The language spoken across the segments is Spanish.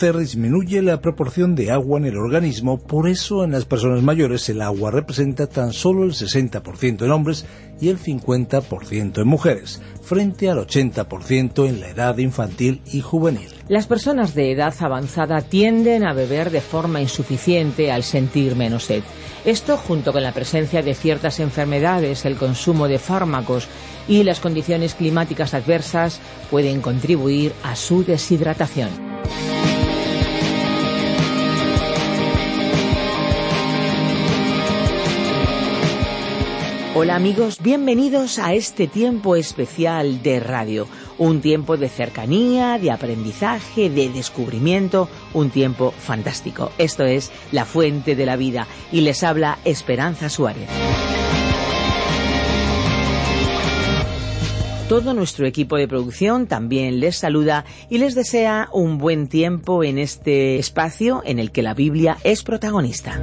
Envejecer disminuye la proporción de agua en el organismo, por eso en las personas mayores el agua representa tan solo el 60% en hombres y el 50% en mujeres, frente al 80% en la edad infantil y juvenil. Las personas de edad avanzada tienden a beber de forma insuficiente al sentir menos sed. Esto, junto con la presencia de ciertas enfermedades, el consumo de fármacos y las condiciones climáticas adversas, pueden contribuir a su deshidratación. Hola amigos, bienvenidos a este tiempo especial de radio, un tiempo de cercanía, de aprendizaje, de descubrimiento, un tiempo fantástico. Esto es La Fuente de la Vida y les habla Esperanza Suárez. Todo nuestro equipo de producción también les saluda y les desea un buen tiempo en este espacio en el que la Biblia es protagonista.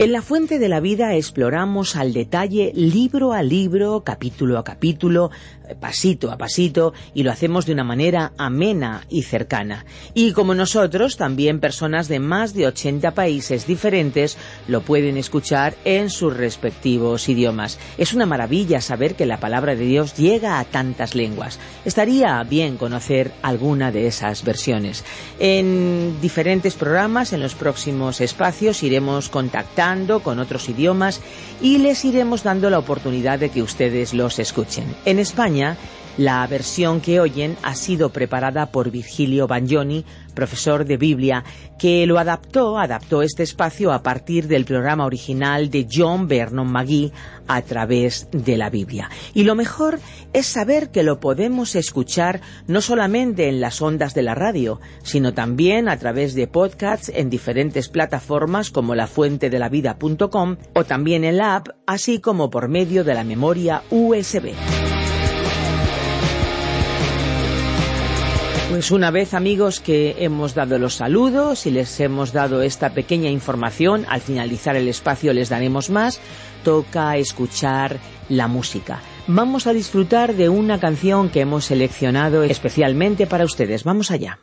En la Fuente de la Vida exploramos al detalle, libro a libro, capítulo a capítulo, pasito a pasito, y lo hacemos de una manera amena y cercana. Y como nosotros, también personas de más de 80 países diferentes lo pueden escuchar en sus respectivos idiomas. Es una maravilla saber que la palabra de Dios llega a tantas lenguas. Estaría bien conocer alguna de esas versiones. En diferentes programas, en los próximos espacios, iremos contactando con otros idiomas y les iremos dando la oportunidad de que ustedes los escuchen. En España, la versión que oyen ha sido preparada por Virgilio Bagnoni, profesor de Biblia, que lo adaptó, adaptó este espacio a partir del programa original de John Vernon McGee a través de la Biblia. Y lo mejor es saber que lo podemos escuchar no solamente en las ondas de la radio, sino también a través de podcasts en diferentes plataformas como lafuentedelavida.com o también en la app, así como por medio de la memoria USB. Pues una vez amigos que hemos dado los saludos y les hemos dado esta pequeña información, al finalizar el espacio les daremos más, toca escuchar la música. Vamos a disfrutar de una canción que hemos seleccionado especialmente para ustedes. Vamos allá.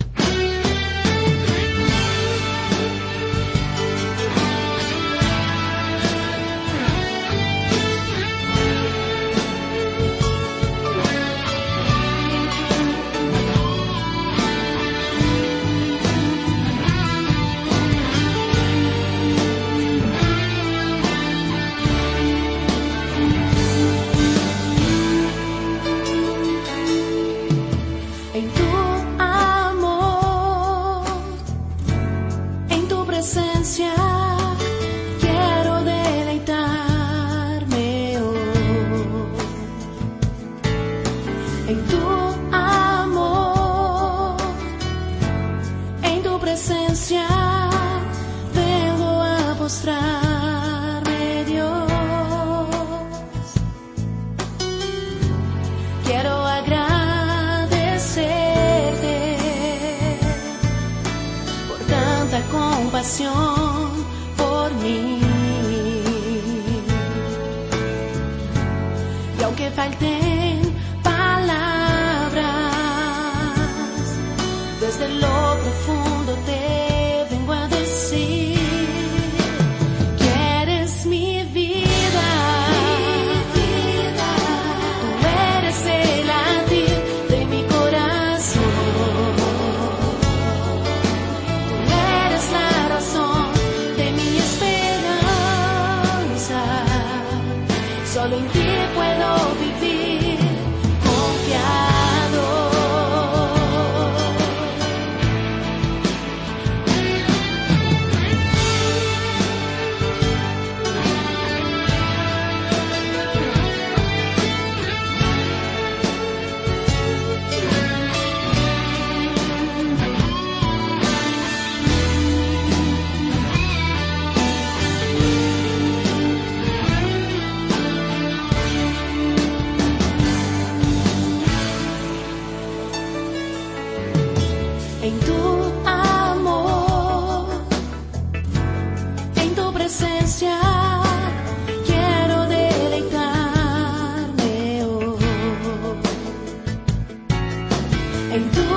perdoa.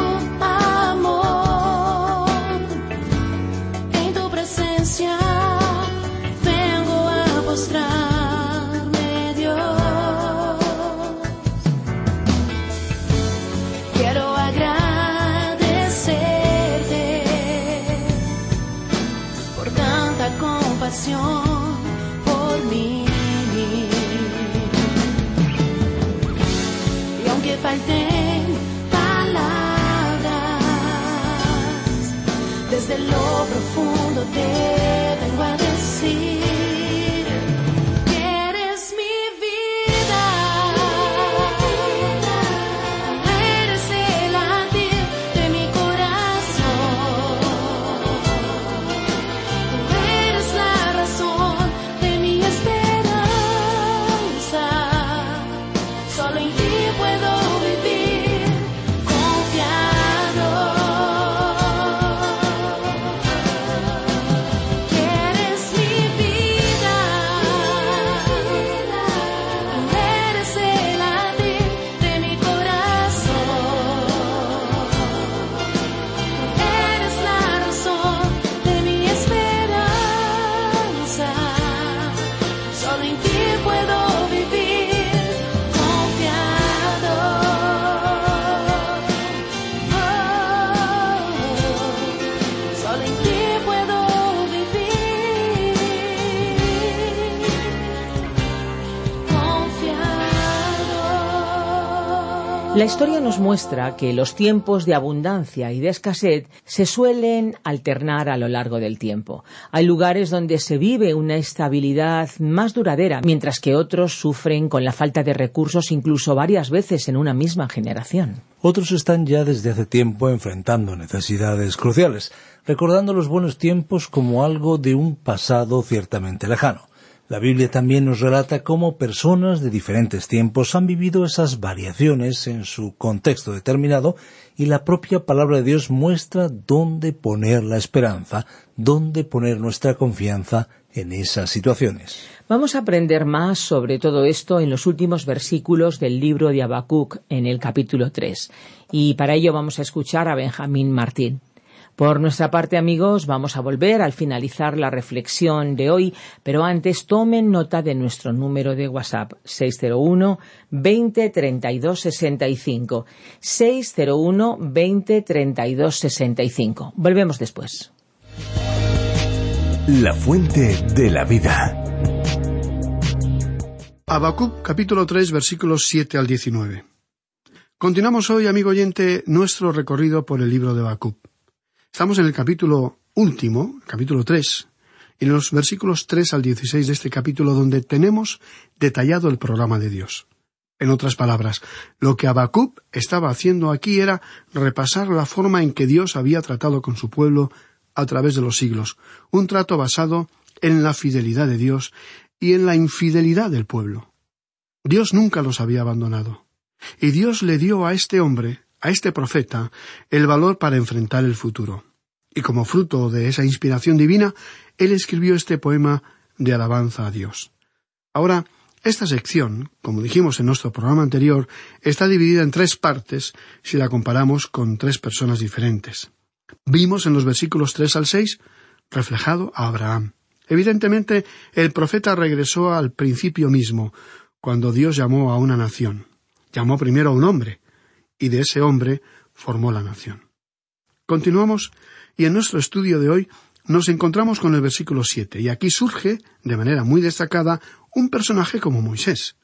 La historia nos muestra que los tiempos de abundancia y de escasez se suelen alternar a lo largo del tiempo. Hay lugares donde se vive una estabilidad más duradera, mientras que otros sufren con la falta de recursos incluso varias veces en una misma generación. Otros están ya desde hace tiempo enfrentando necesidades cruciales, recordando los buenos tiempos como algo de un pasado ciertamente lejano. La Biblia también nos relata cómo personas de diferentes tiempos han vivido esas variaciones en su contexto determinado y la propia palabra de Dios muestra dónde poner la esperanza, dónde poner nuestra confianza en esas situaciones. Vamos a aprender más sobre todo esto en los últimos versículos del libro de Habacuc en el capítulo 3. Y para ello vamos a escuchar a Benjamín Martín. Por nuestra parte, amigos, vamos a volver al finalizar la reflexión de hoy, pero antes tomen nota de nuestro número de WhatsApp 601 20 32 65 601 20 32 65. Volvemos después. La fuente de la vida. Habacuc capítulo 3 versículos 7 al 19. Continuamos hoy, amigo oyente, nuestro recorrido por el libro de Habacuc. Estamos en el capítulo último, capítulo 3, y en los versículos 3 al 16 de este capítulo donde tenemos detallado el programa de Dios. En otras palabras, lo que Habacuc estaba haciendo aquí era repasar la forma en que Dios había tratado con su pueblo a través de los siglos, un trato basado en la fidelidad de Dios y en la infidelidad del pueblo. Dios nunca los había abandonado. Y Dios le dio a este hombre, a este profeta, el valor para enfrentar el futuro. Y como fruto de esa inspiración divina, él escribió este poema de alabanza a Dios. Ahora, esta sección, como dijimos en nuestro programa anterior, está dividida en tres partes si la comparamos con tres personas diferentes. Vimos en los versículos tres al seis reflejado a Abraham. Evidentemente, el profeta regresó al principio mismo, cuando Dios llamó a una nación. Llamó primero a un hombre, y de ese hombre formó la nación. Continuamos, y en nuestro estudio de hoy nos encontramos con el versículo siete, y aquí surge, de manera muy destacada, un personaje como Moisés.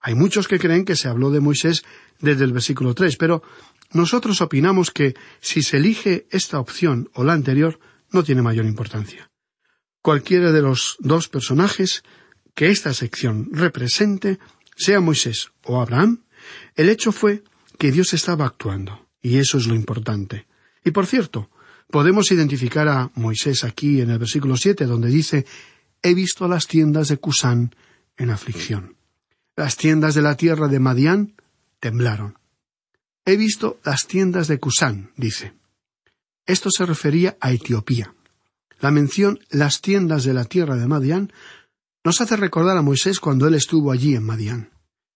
Hay muchos que creen que se habló de Moisés desde el versículo tres, pero nosotros opinamos que si se elige esta opción o la anterior, no tiene mayor importancia. Cualquiera de los dos personajes que esta sección represente, sea Moisés o Abraham, el hecho fue que Dios estaba actuando, y eso es lo importante. Y por cierto, podemos identificar a Moisés aquí en el versículo siete, donde dice He visto las tiendas de Cusán en aflicción. Las tiendas de la tierra de Madián temblaron. He visto las tiendas de Cusán, dice. Esto se refería a Etiopía. La mención las tiendas de la tierra de Madián nos hace recordar a Moisés cuando él estuvo allí en Madián.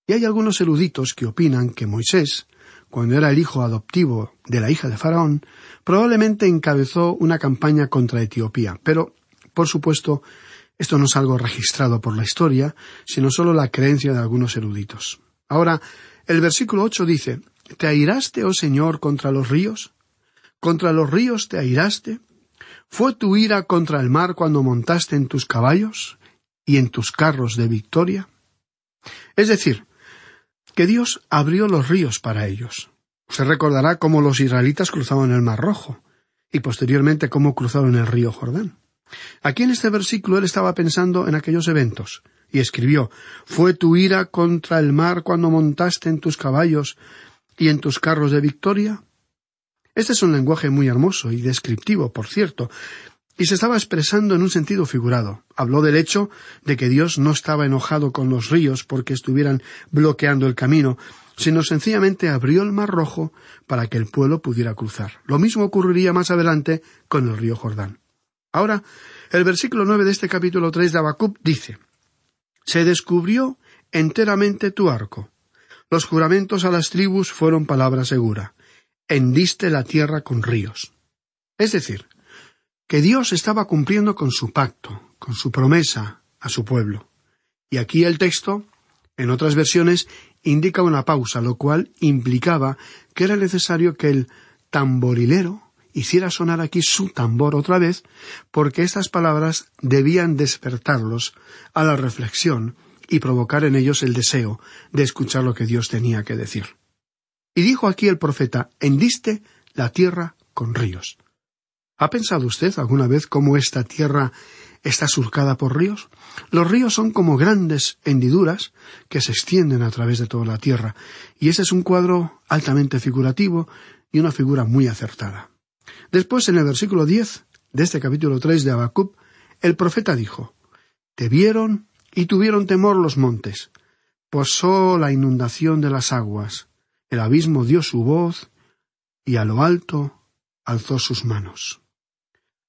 Y hay algunos eruditos que opinan que Moisés, cuando era el hijo adoptivo de la hija de Faraón, probablemente encabezó una campaña contra Etiopía, pero, por supuesto, Esto no es algo registrado por la historia, sino solo la creencia de algunos eruditos. Ahora, el versículo ocho dice ¿Te airaste, oh Señor, contra los ríos? ¿Contra los ríos te airaste? ¿Fue tu ira contra el mar cuando montaste en tus caballos y en tus carros de victoria? Es decir, que Dios abrió los ríos para ellos. Se recordará cómo los israelitas cruzaban el Mar Rojo y posteriormente cómo cruzaron el río Jordán. Aquí en este versículo él estaba pensando en aquellos eventos y escribió ¿Fue tu ira contra el mar cuando montaste en tus caballos y en tus carros de victoria? Este es un lenguaje muy hermoso y descriptivo, por cierto, y se estaba expresando en un sentido figurado. Habló del hecho de que Dios no estaba enojado con los ríos porque estuvieran bloqueando el camino, sino sencillamente abrió el mar rojo para que el pueblo pudiera cruzar. Lo mismo ocurriría más adelante con el río Jordán. Ahora, el versículo nueve de este capítulo tres de Habacuc dice Se descubrió enteramente tu arco. Los juramentos a las tribus fueron palabra segura. Hendiste la tierra con ríos. Es decir, que Dios estaba cumpliendo con su pacto, con su promesa a su pueblo. Y aquí el texto, en otras versiones, indica una pausa, lo cual implicaba que era necesario que el tamborilero hiciera sonar aquí su tambor otra vez, porque estas palabras debían despertarlos a la reflexión y provocar en ellos el deseo de escuchar lo que Dios tenía que decir. Y dijo aquí el profeta, hendiste la tierra con ríos. ¿Ha pensado usted alguna vez cómo esta tierra está surcada por ríos? Los ríos son como grandes hendiduras que se extienden a través de toda la tierra, y ese es un cuadro altamente figurativo y una figura muy acertada. Después, en el versículo diez de este capítulo tres de Habacuc, el profeta dijo Te vieron y tuvieron temor los montes. Posó la inundación de las aguas. El abismo dio su voz y a lo alto alzó sus manos.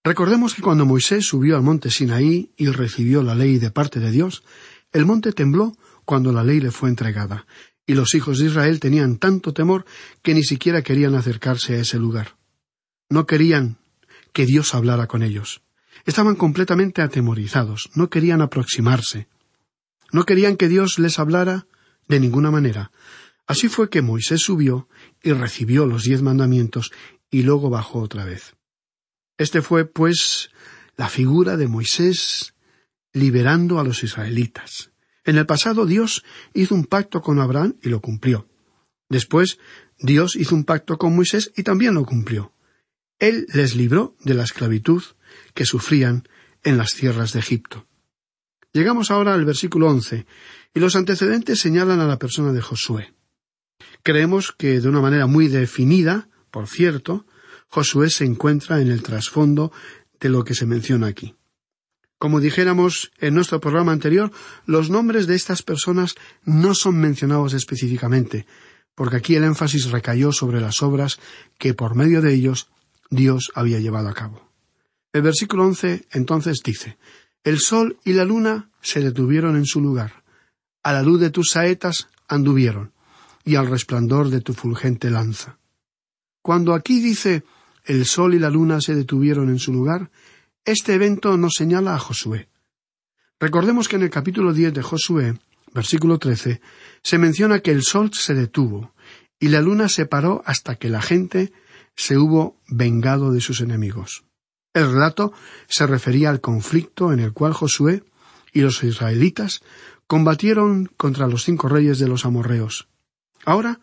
Recordemos que cuando Moisés subió al monte Sinaí y recibió la ley de parte de Dios, el monte tembló cuando la ley le fue entregada, y los hijos de Israel tenían tanto temor que ni siquiera querían acercarse a ese lugar. No querían que Dios hablara con ellos. Estaban completamente atemorizados, no querían aproximarse. No querían que Dios les hablara de ninguna manera. Así fue que Moisés subió y recibió los diez mandamientos y luego bajó otra vez. Este fue, pues, la figura de Moisés liberando a los israelitas. En el pasado Dios hizo un pacto con Abraham y lo cumplió. Después Dios hizo un pacto con Moisés y también lo cumplió. Él les libró de la esclavitud que sufrían en las tierras de Egipto. Llegamos ahora al versículo once, y los antecedentes señalan a la persona de Josué. Creemos que de una manera muy definida, por cierto, Josué se encuentra en el trasfondo de lo que se menciona aquí. Como dijéramos en nuestro programa anterior, los nombres de estas personas no son mencionados específicamente, porque aquí el énfasis recayó sobre las obras que por medio de ellos Dios había llevado a cabo. El versículo once entonces dice El sol y la luna se detuvieron en su lugar, a la luz de tus saetas anduvieron, y al resplandor de tu fulgente lanza. Cuando aquí dice el sol y la luna se detuvieron en su lugar, este evento nos señala a Josué. Recordemos que en el capítulo diez de Josué, versículo trece, se menciona que el sol se detuvo y la luna se paró hasta que la gente se hubo vengado de sus enemigos. El relato se refería al conflicto en el cual Josué y los israelitas combatieron contra los cinco reyes de los amorreos. Ahora,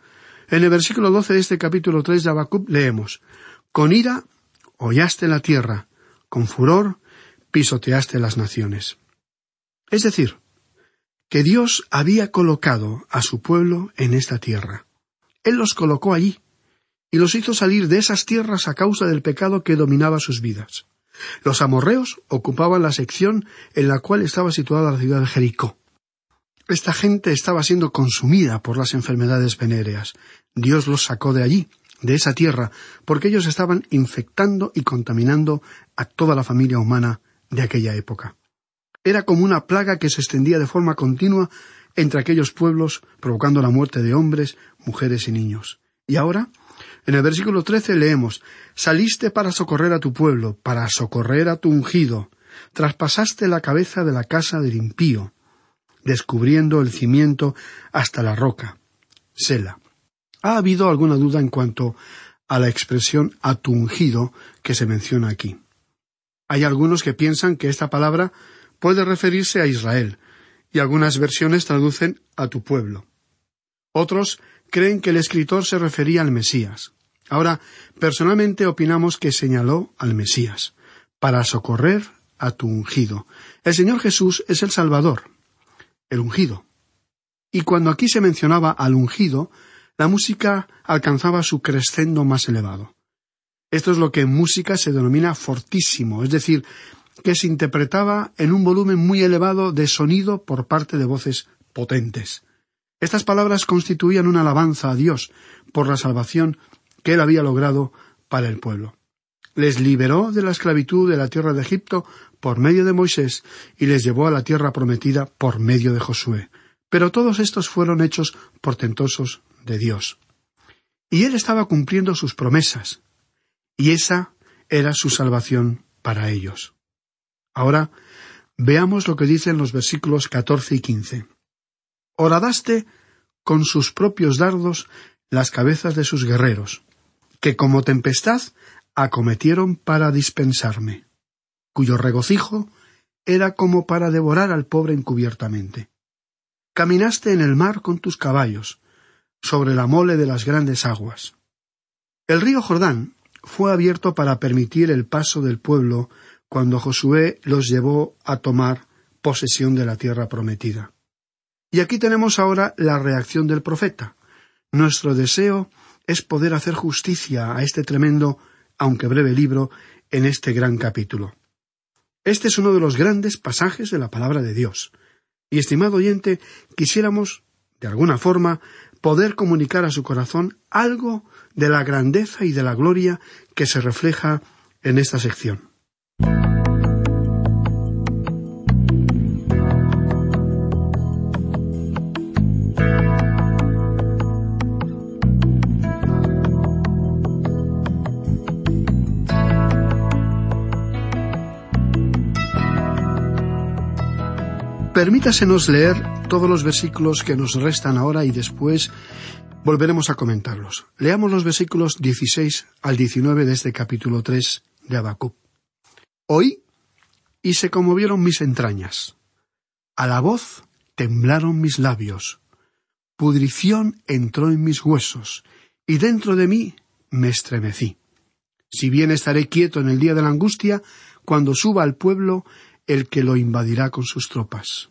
en el versículo doce de este capítulo tres de Habacuc leemos con ira hollaste la tierra, con furor pisoteaste las naciones. Es decir, que Dios había colocado a su pueblo en esta tierra. Él los colocó allí, y los hizo salir de esas tierras a causa del pecado que dominaba sus vidas. Los amorreos ocupaban la sección en la cual estaba situada la ciudad de Jericó. Esta gente estaba siendo consumida por las enfermedades venéreas. Dios los sacó de allí de esa tierra, porque ellos estaban infectando y contaminando a toda la familia humana de aquella época. Era como una plaga que se extendía de forma continua entre aquellos pueblos, provocando la muerte de hombres, mujeres y niños. Y ahora, en el versículo trece leemos Saliste para socorrer a tu pueblo, para socorrer a tu ungido, traspasaste la cabeza de la casa del impío, descubriendo el cimiento hasta la roca. Sela. Ha habido alguna duda en cuanto a la expresión atungido que se menciona aquí. Hay algunos que piensan que esta palabra puede referirse a Israel, y algunas versiones traducen a tu pueblo. Otros creen que el escritor se refería al Mesías. Ahora, personalmente opinamos que señaló al Mesías, para socorrer a tu ungido. El Señor Jesús es el Salvador, el ungido. Y cuando aquí se mencionaba al ungido, la música alcanzaba su crescendo más elevado. Esto es lo que en música se denomina fortísimo, es decir, que se interpretaba en un volumen muy elevado de sonido por parte de voces potentes. Estas palabras constituían una alabanza a Dios por la salvación que él había logrado para el pueblo. Les liberó de la esclavitud de la tierra de Egipto por medio de Moisés y les llevó a la tierra prometida por medio de Josué. Pero todos estos fueron hechos portentosos de Dios. Y él estaba cumpliendo sus promesas, y esa era su salvación para ellos. Ahora veamos lo que dicen los versículos catorce y quince. Horadaste con sus propios dardos las cabezas de sus guerreros, que como tempestad acometieron para dispensarme, cuyo regocijo era como para devorar al pobre encubiertamente. Caminaste en el mar con tus caballos, sobre la mole de las grandes aguas. El río Jordán fue abierto para permitir el paso del pueblo cuando Josué los llevó a tomar posesión de la tierra prometida. Y aquí tenemos ahora la reacción del profeta. Nuestro deseo es poder hacer justicia a este tremendo, aunque breve libro, en este gran capítulo. Este es uno de los grandes pasajes de la palabra de Dios. Y, estimado oyente, quisiéramos, de alguna forma, poder comunicar a su corazón algo de la grandeza y de la gloria que se refleja en esta sección. Permítasenos leer todos los versículos que nos restan ahora y después volveremos a comentarlos. Leamos los versículos 16 al 19 de este capítulo 3 de Habacuc. Oí y se conmovieron mis entrañas. A la voz temblaron mis labios. Pudrición entró en mis huesos y dentro de mí me estremecí. Si bien estaré quieto en el día de la angustia, cuando suba al pueblo el que lo invadirá con sus tropas.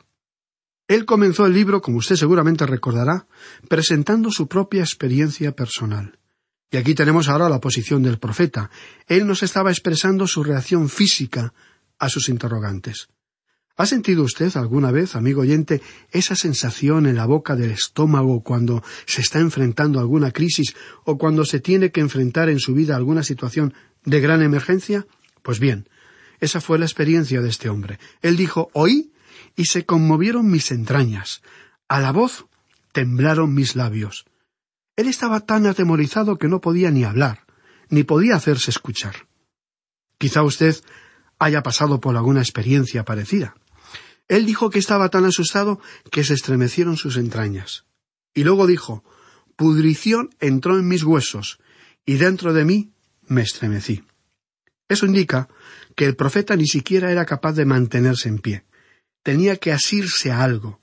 Él comenzó el libro, como usted seguramente recordará, presentando su propia experiencia personal. Y aquí tenemos ahora la posición del profeta. Él nos estaba expresando su reacción física a sus interrogantes. ¿Ha sentido usted alguna vez, amigo oyente, esa sensación en la boca del estómago cuando se está enfrentando a alguna crisis o cuando se tiene que enfrentar en su vida alguna situación de gran emergencia? Pues bien, esa fue la experiencia de este hombre. Él dijo, oí y se conmovieron mis entrañas. A la voz temblaron mis labios. Él estaba tan atemorizado que no podía ni hablar, ni podía hacerse escuchar. Quizá usted haya pasado por alguna experiencia parecida. Él dijo que estaba tan asustado que se estremecieron sus entrañas. Y luego dijo Pudrición entró en mis huesos, y dentro de mí me estremecí. Eso indica que el profeta ni siquiera era capaz de mantenerse en pie tenía que asirse a algo.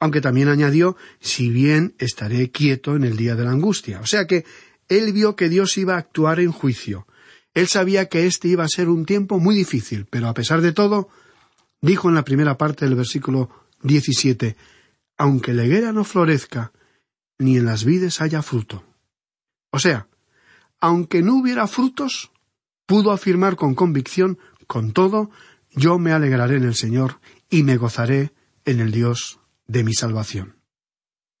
Aunque también añadió, si bien estaré quieto en el día de la angustia. O sea que él vio que Dios iba a actuar en juicio. Él sabía que este iba a ser un tiempo muy difícil, pero a pesar de todo, dijo en la primera parte del versículo 17, aunque la higuera no florezca, ni en las vides haya fruto. O sea, aunque no hubiera frutos, pudo afirmar con convicción, con todo, Yo me alegraré en el Señor y me gozaré en el Dios de mi salvación.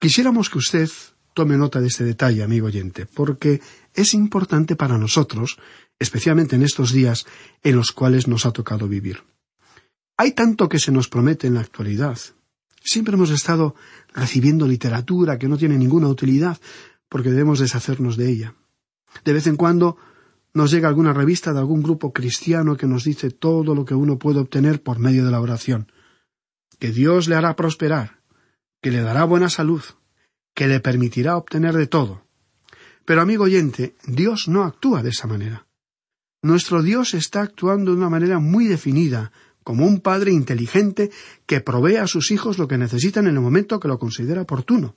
Quisiéramos que usted tome nota de este detalle, amigo oyente, porque es importante para nosotros, especialmente en estos días en los cuales nos ha tocado vivir. Hay tanto que se nos promete en la actualidad. Siempre hemos estado recibiendo literatura que no tiene ninguna utilidad, porque debemos deshacernos de ella. De vez en cuando nos llega alguna revista de algún grupo cristiano que nos dice todo lo que uno puede obtener por medio de la oración. Que Dios le hará prosperar, que le dará buena salud, que le permitirá obtener de todo. Pero, amigo oyente, Dios no actúa de esa manera. Nuestro Dios está actuando de una manera muy definida, como un padre inteligente que provee a sus hijos lo que necesitan en el momento que lo considera oportuno.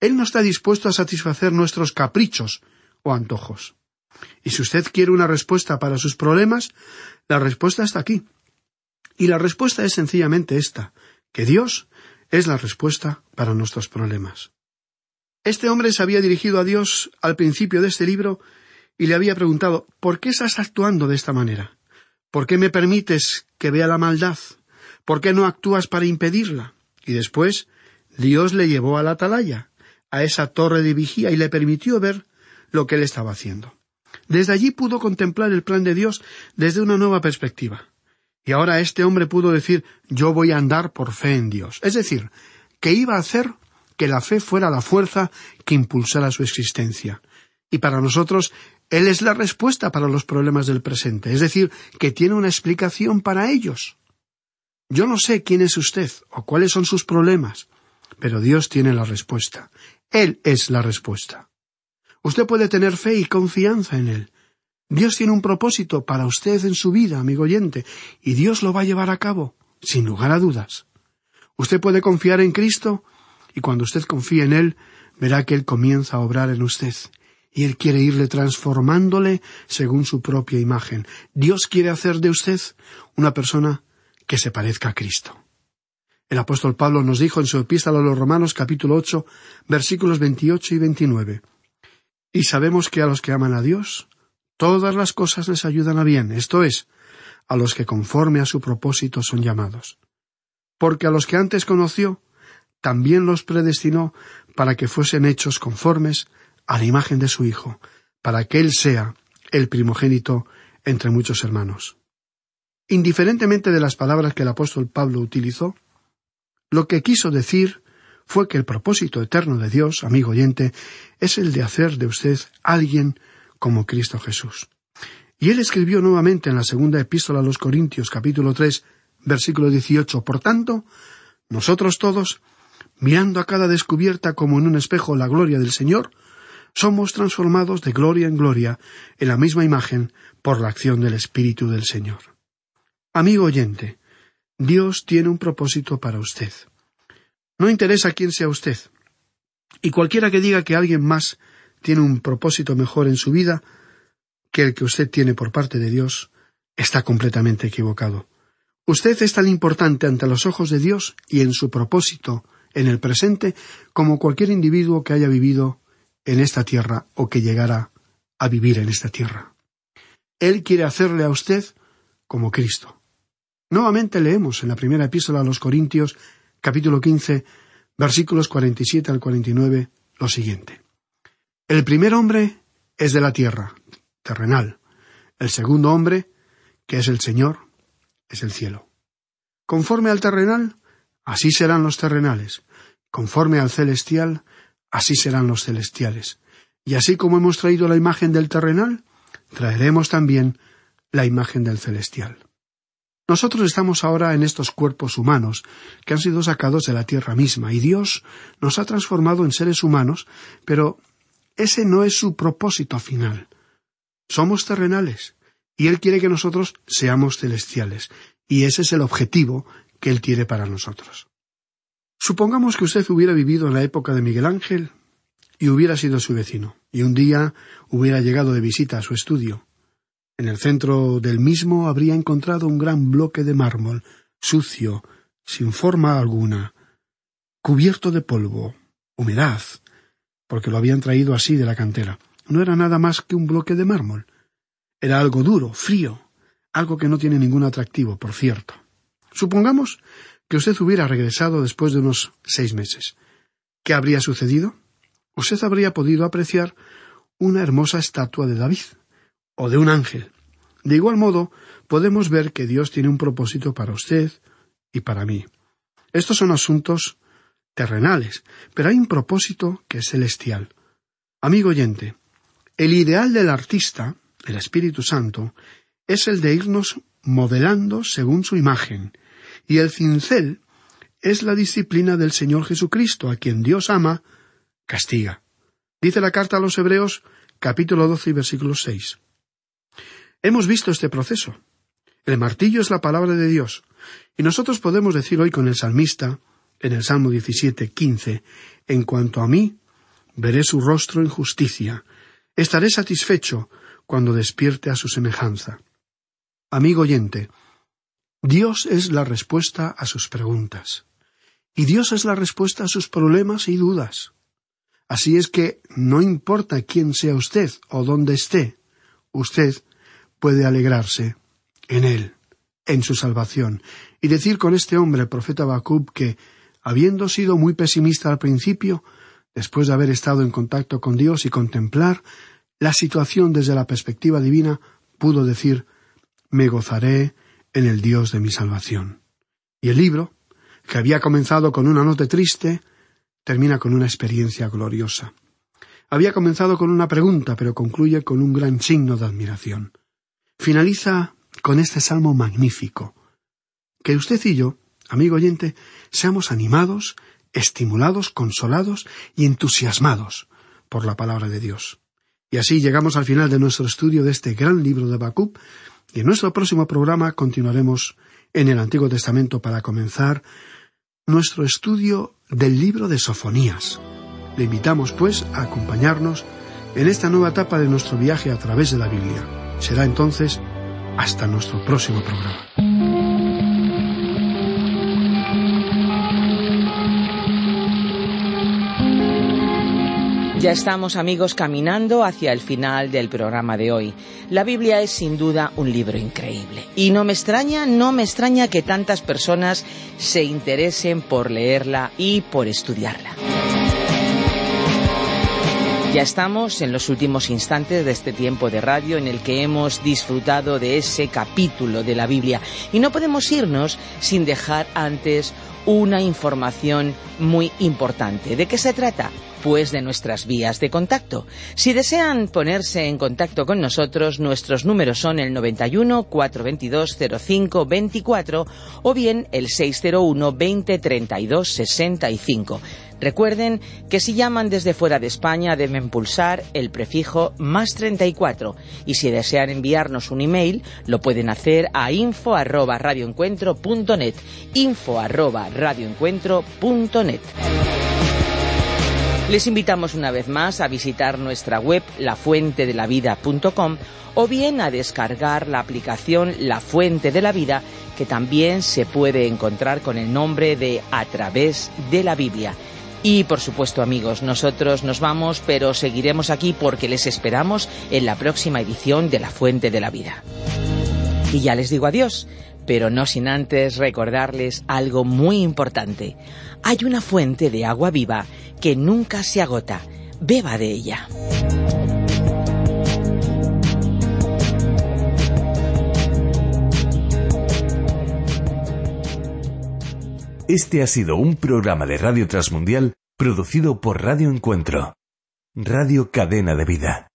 Él no está dispuesto a satisfacer nuestros caprichos o antojos. Y si usted quiere una respuesta para sus problemas, la respuesta está aquí. Y la respuesta es sencillamente esta, que Dios es la respuesta para nuestros problemas. Este hombre se había dirigido a Dios al principio de este libro y le había preguntado ¿Por qué estás actuando de esta manera? ¿Por qué me permites que vea la maldad? ¿Por qué no actúas para impedirla? Y después Dios le llevó a la atalaya, a esa torre de vigía y le permitió ver lo que él estaba haciendo. Desde allí pudo contemplar el plan de Dios desde una nueva perspectiva. Y ahora este hombre pudo decir yo voy a andar por fe en Dios. Es decir, que iba a hacer que la fe fuera la fuerza que impulsara su existencia. Y para nosotros, Él es la respuesta para los problemas del presente, es decir, que tiene una explicación para ellos. Yo no sé quién es usted o cuáles son sus problemas, pero Dios tiene la respuesta. Él es la respuesta. Usted puede tener fe y confianza en Él. Dios tiene un propósito para usted en su vida, amigo oyente, y Dios lo va a llevar a cabo, sin lugar a dudas. Usted puede confiar en Cristo, y cuando usted confía en Él, verá que Él comienza a obrar en usted, y Él quiere irle transformándole según su propia imagen. Dios quiere hacer de usted una persona que se parezca a Cristo. El apóstol Pablo nos dijo en su epístola a los Romanos capítulo ocho versículos veintiocho y veintinueve Y sabemos que a los que aman a Dios, todas las cosas les ayudan a bien, esto es, a los que conforme a su propósito son llamados. Porque a los que antes conoció, también los predestinó para que fuesen hechos conformes a la imagen de su Hijo, para que Él sea el primogénito entre muchos hermanos. Indiferentemente de las palabras que el apóstol Pablo utilizó, lo que quiso decir fue que el propósito eterno de Dios, amigo oyente, es el de hacer de usted alguien como Cristo Jesús. Y él escribió nuevamente en la segunda epístola a los Corintios capítulo tres versículo dieciocho Por tanto, nosotros todos, mirando a cada descubierta como en un espejo la gloria del Señor, somos transformados de gloria en gloria en la misma imagen por la acción del Espíritu del Señor. Amigo oyente, Dios tiene un propósito para usted. No interesa quién sea usted. Y cualquiera que diga que alguien más tiene un propósito mejor en su vida que el que usted tiene por parte de Dios, está completamente equivocado. Usted es tan importante ante los ojos de Dios y en su propósito en el presente como cualquier individuo que haya vivido en esta tierra o que llegara a vivir en esta tierra. Él quiere hacerle a usted como Cristo. Nuevamente leemos en la primera epístola a los Corintios, capítulo quince, versículos cuarenta y siete al cuarenta y nueve, lo siguiente. El primer hombre es de la tierra, terrenal. El segundo hombre, que es el Señor, es el cielo. Conforme al terrenal, así serán los terrenales. Conforme al celestial, así serán los celestiales. Y así como hemos traído la imagen del terrenal, traeremos también la imagen del celestial. Nosotros estamos ahora en estos cuerpos humanos que han sido sacados de la tierra misma y Dios nos ha transformado en seres humanos, pero ese no es su propósito final. Somos terrenales y Él quiere que nosotros seamos celestiales y ese es el objetivo que Él tiene para nosotros. Supongamos que usted hubiera vivido en la época de Miguel Ángel y hubiera sido su vecino, y un día hubiera llegado de visita a su estudio. En el centro del mismo habría encontrado un gran bloque de mármol, sucio, sin forma alguna, cubierto de polvo, humedad, porque lo habían traído así de la cantera. No era nada más que un bloque de mármol. Era algo duro, frío, algo que no tiene ningún atractivo, por cierto. Supongamos que usted hubiera regresado después de unos seis meses. ¿Qué habría sucedido? Usted habría podido apreciar una hermosa estatua de David o de un ángel. De igual modo, podemos ver que Dios tiene un propósito para usted y para mí. Estos son asuntos terrenales, pero hay un propósito que es celestial. Amigo oyente, el ideal del artista, el Espíritu Santo, es el de irnos modelando según su imagen, y el cincel es la disciplina del Señor Jesucristo, a quien Dios ama, castiga. Dice la carta a los Hebreos, capítulo 12 y versículo 6. Hemos visto este proceso. El martillo es la palabra de Dios, y nosotros podemos decir hoy con el salmista, en el Salmo 17, 15, en cuanto a mí, veré su rostro en justicia, estaré satisfecho cuando despierte a su semejanza. Amigo oyente, Dios es la respuesta a sus preguntas, y Dios es la respuesta a sus problemas y dudas. Así es que no importa quién sea usted o dónde esté, usted puede alegrarse en Él, en su salvación, y decir con este hombre, el profeta Bacub, que, habiendo sido muy pesimista al principio, después de haber estado en contacto con Dios y contemplar la situación desde la perspectiva divina, pudo decir Me gozaré en el Dios de mi salvación. Y el libro, que había comenzado con una nota triste, termina con una experiencia gloriosa. Había comenzado con una pregunta, pero concluye con un gran signo de admiración. Finaliza con este salmo magnífico. Que usted y yo, amigo oyente, seamos animados, estimulados, consolados y entusiasmados por la palabra de Dios. Y así llegamos al final de nuestro estudio de este gran libro de Bacub, y en nuestro próximo programa continuaremos en el Antiguo Testamento para comenzar nuestro estudio del libro de Sofonías. Le invitamos, pues, a acompañarnos en esta nueva etapa de nuestro viaje a través de la Biblia. Será entonces hasta nuestro próximo programa. Ya estamos amigos caminando hacia el final del programa de hoy. La Biblia es sin duda un libro increíble. Y no me extraña, no me extraña que tantas personas se interesen por leerla y por estudiarla. Ya estamos en los últimos instantes de este tiempo de radio en el que hemos disfrutado de ese capítulo de la Biblia y no podemos irnos sin dejar antes una información muy importante. ¿De qué se trata? Pues de nuestras vías de contacto. Si desean ponerse en contacto con nosotros, nuestros números son el 91 422 05 24 o bien el 601 20 32 65. Recuerden que si llaman desde fuera de España deben pulsar el prefijo más 34 y si desean enviarnos un email lo pueden hacer a info arroba radioencuentro.net info arroba radioencuentro.net les invitamos una vez más a visitar nuestra web lafuentedelavida.com o bien a descargar la aplicación La Fuente de la Vida que también se puede encontrar con el nombre de A través de la Biblia. Y por supuesto amigos, nosotros nos vamos, pero seguiremos aquí porque les esperamos en la próxima edición de La Fuente de la Vida. Y ya les digo adiós, pero no sin antes recordarles algo muy importante. Hay una fuente de agua viva que nunca se agota. Beba de ella. Este ha sido un programa de Radio Transmundial producido por Radio Encuentro, Radio Cadena de Vida.